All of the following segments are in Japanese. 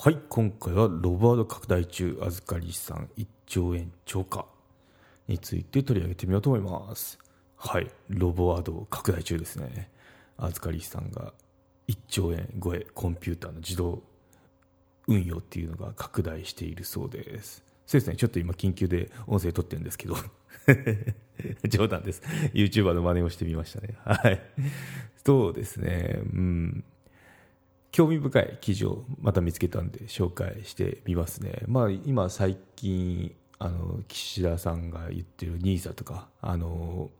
はい今回はロバード拡大中預かり資産1兆円超過について取り上げてみようと思います。はいロボワード拡大中ですね。預かり資産が1兆円超えコンピューターの自動運用っていうのが拡大しているそうです。そうですねちょっと今緊急で音声取ってるんですけど。冗談です。YouTuber の真似をしてみましたね。はい。そうですね。うん。興味深い記事をまた見つけたんで紹介してみますね。まあ今最近あの岸田さんが言ってる NISA とかあの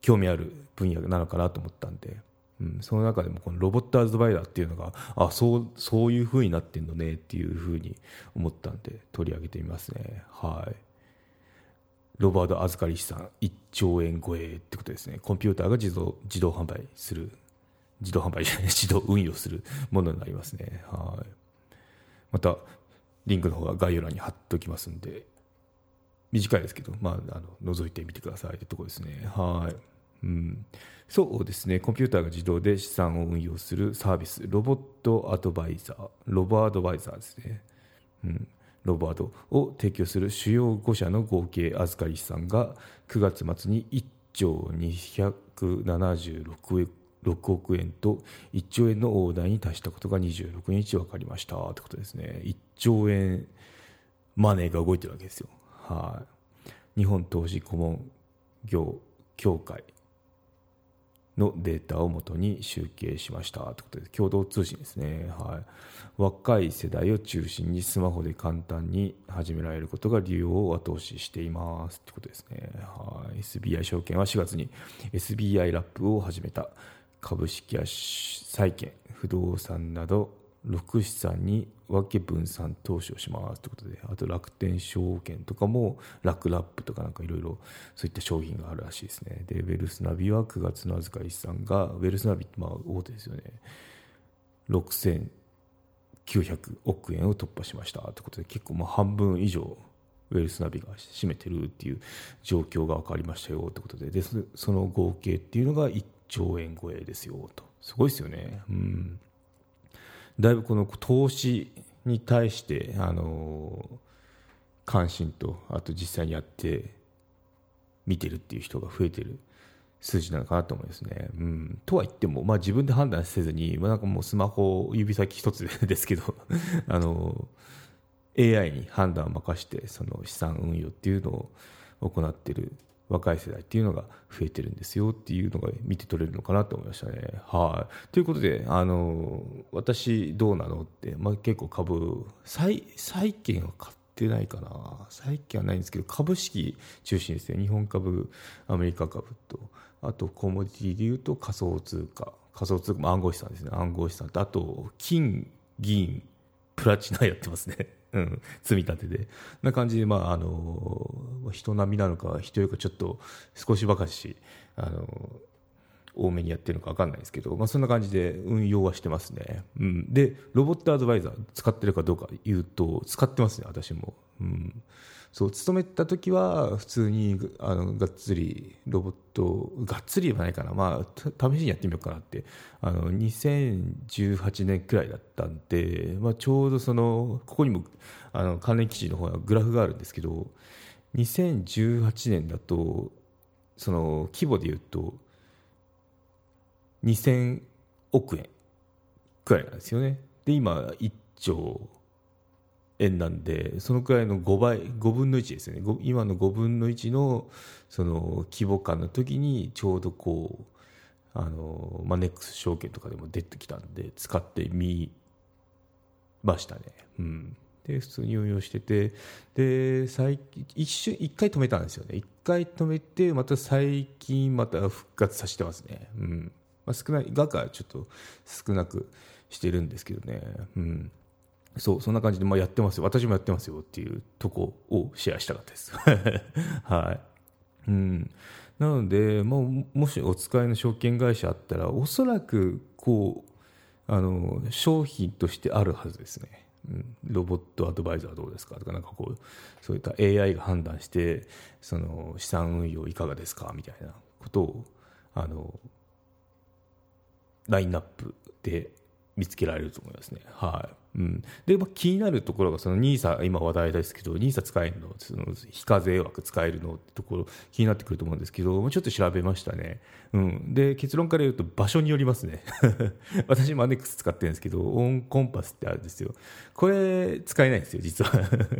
興味ある分野なのかなと思ったんで、うん、その中でもこのロボットアズバイダーっていうのがあそうそういう風になってんのねっていう風に思ったんで取り上げてみますね。はい。ロバート預かり資産1兆円超えってことですね。コンピューターが自動自動販売する自動販売じゃない自動運用するものになりますね。はい。またリンクの方は概要欄に貼っておきますんで短いですけど、まあ、あの覗いてみてくださいというところですね。はい。うん、そうですね。コンピューターが自動で資産を運用するサービスロボットアドバイザーロボアドバイザーですね、うん、ロボアドを提供する主要5社の合計預かり資産が9月末に1兆276億6億円と1兆円の大台に達したことが26日分かりました。ってことですね。1兆円マネーが動いてるわけですよ。はい。日本投資顧問業協会のデータをもとに集計しました。ということで共同通信ですね、はい、若い世代を中心にスマホで簡単に始められることが利用を後押ししています。ということですね、はい、SBI 証券は4月に SBI ラップを始めた。株式や債券不動産など6資産に分け分散投資をしますということであと楽天証券とかも楽ラップとかなんかいろいろそういった商品があるらしいですね。でウェルスナビは9月の預かり資産がウェルスナビってまあ大手ですよね。6900億円を突破しましたということで結構まあ半分以上ウェルスナビが占めてるっていう状況が分かりましたよということで。でその合計っていうのが1兆円超えですよとすごいですよね。うんだいぶこの投資に対してあの関心とあと実際にやって見てるっていう人が増えてる数字なのかなと思いますね。うん、とは言っても、まあ、自分で判断せずに、まあ、なんかもうスマホ指先一つですけど あの AI に判断を任してその資産運用っていうのを行ってる若い世代っていうのが増えてるんですよっていうのが見て取れるのかなと思いましたね。はい、ということであの私どうなのって、まあ、結構株債債券は買ってないかな。債券はないんですけど株式中心ですね。日本株アメリカ株とあとコモディティでいうと仮想通貨。仮想通貨暗号資産ですね。暗号資産とあと金銀プラチナやってますね。うん、積み立てで。な感じで、まあ、あの、人並みなのか、人よりかちょっと少しばかし、あの、多めにやってるのか分かんないですけど、まあ、そんな感じで運用はしてますね。うん、で、ロボットアドバイザー使ってるかどうか言うと、使ってますね、私も。うん。そう勤めた時は普通にあのがっつりロボットがっつりはないかな、まあ、試しにやってみようかなって。あの2018年くらいだったんで、まあ、ちょうどそのここにもあの関連記事の方はグラフがあるんですけど2018年だとその規模でいうと2000億円くらいなんですよね。で今1兆円なんでそのくらいの5倍5分の1ですね。今の5分の1のその規模感の時にちょうどこうあの、まあ、ネックス証券とかでも出てきたんで使ってみましたね。うん。で普通に運用しててで最一瞬一回止めたんですよね。一回止めてまた最近また復活させてますね、うん。まあ、少ない額はちょっと少なくしてるんですけどね、うん、そうそんな感じで、まあ、やってますよ。私もやってますよっていうとこをシェアしたかったです。はい。うん。なので、まあ、もしお使いの証券会社あったらおそらくこうあの商品としてあるはずですね、うん、ロボットアドバイザーどうですかとかなんかこうそういった AI が判断してその資産運用いかがですかみたいなことをあのラインナップで見つけられると思いますね。はい。うん、で、まあ、気になるところがその NISA 今話題ですけど NISA 使えるの？その非課税枠使えるの？ってところ気になってくると思うんですけどちょっと調べましたね、うん、で結論から言うと場所によりますね。私マネックス使ってるんですけどオンコンパスってあるんですよ。これ使えないんですよ実は。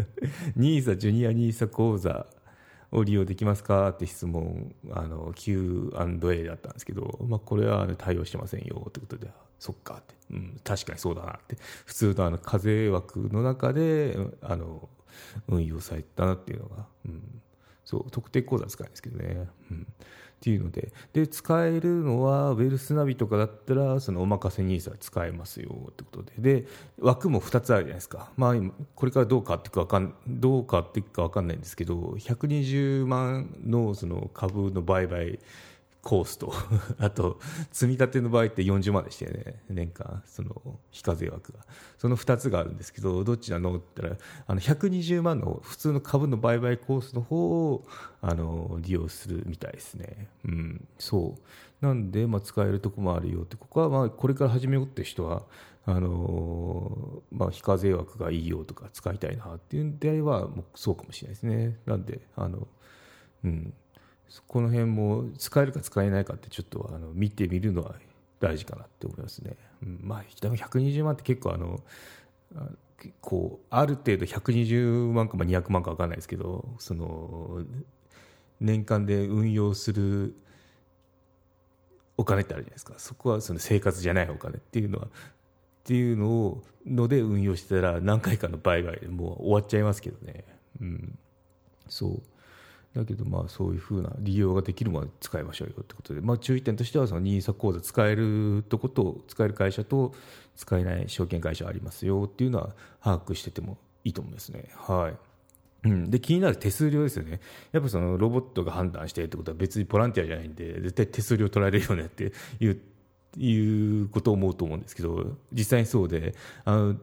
NISA ジュニア NISA 講座。を利用できますかって質問あの Q&A だったんですけど、まあ、これは、ね、対応してませんよってことでそっかって、うん、確かにそうだなって。普通のあの課税枠の中であの運用されたなっていうのが、うん、そう特定口座使えるんですけどね、うん、っていうので。で使えるのはウェルスナビとかだったらそのおまかせ NISA 使えますよってことで。で枠も2つあるじゃないですか、まあ、これからどう変わっていくか分かんどう変わっていくか分かんないんですけど120万のその株の売買コースと。あと積み立ての場合って40万でしたよね。年間その非課税枠が。その2つがあるんですけどどっちなのって言ったらあの120万の普通の株の売買コースの方をあの利用するみたいですね。うん。そう。なんで、まあ、使えるとこもあるよってここはまあこれから始めようって人はあのまあ、非課税枠がいいよとか使いたいなっていう出会いはもうそうかもしれないですね。なんであのうん。この辺も使えるか使えないかってちょっとあの見てみるのは大事かなって思いますね。うん、まあ120万って結構あのこうある程度120万か200万か分かんないですけどその年間で運用するお金ってあるじゃないですかそこはその生活じゃないお金っていうのはっていうのをので運用してたら何回かの売買でもう終わっちゃいますけどね。うん、そうだけどまあそういうふうな利用ができるもの使いましょうよってことで、まあ、注意点としてはその n i s 口座使えるとこと使える会社と使えない証券会社ありますよっていうのは把握しててもいいと思いますね。はい。うん、で気になる手数料ですよね、やっぱそのロボットが判断してってことは別にボランティアじゃないんで、絶対手数料取られるよねっていういうことを思うと思うんですけど、実際にそうで、あの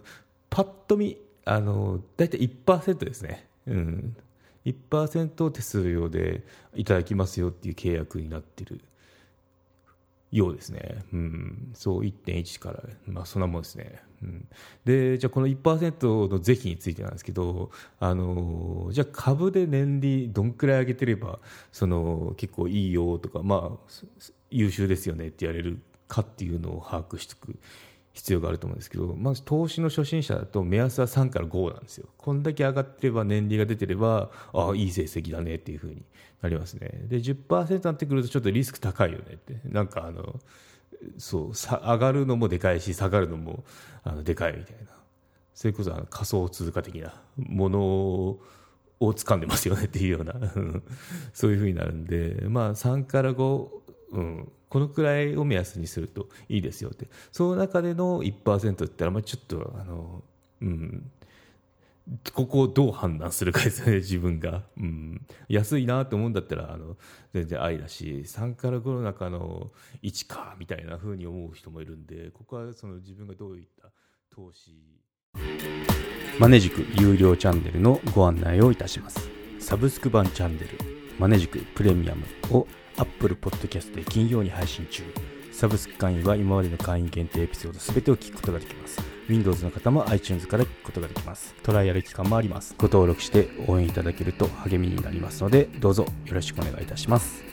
パッと見、あの大体1%ですね、うん、1%手数料でいただきますよっていう契約になってるようですね。うん、そう1.1から、まあ、そんなもんですね。うん、で、じゃあこの1%の是非についてなんですけど、あのじゃあ株で年利どんくらい上げてれば、その結構いいよとか、まあ、優秀ですよねって言われるかっていうのを把握しておく必要があると思うんですけど、まず投資の初心者だと目安は3から5なんですよ。こんだけ上がってれば年利が出てれば、ああ、いい成績だねっていうふうになりますね。で、10%になってくるとちょっとリスク高いよねって。なんかあの、そうさ上がるのもでかいし下がるのもあのでかいみたいなそれこそあの仮想通貨的なものを掴んでますよねっていうようなそういうふうになるんでまあ3から5、うん、このくらいを目安にするといいですよって。その中での1%って言ったら、まあ、ちょっと、あの、うん、ここをどう判断するかですね、自分が。うん、安いなと思うんだったら、あの、全然愛だし、3から5の中の1か、みたいなふうに思う人もいるんで、ここはその自分がどういった投資。マネジク有料チャンネルのご案内をいたします。サブスク版チャンネル、マネジクプレミアムを Apple Podcast で金曜に配信中。サブスク会員は今までの会員限定エピソード全てを聞くことができます。Windows の方も iTunes から聞くことができます。トライアル期間もあります。ご登録して応援いただけると励みになりますので、どうぞよろしくお願いいたします。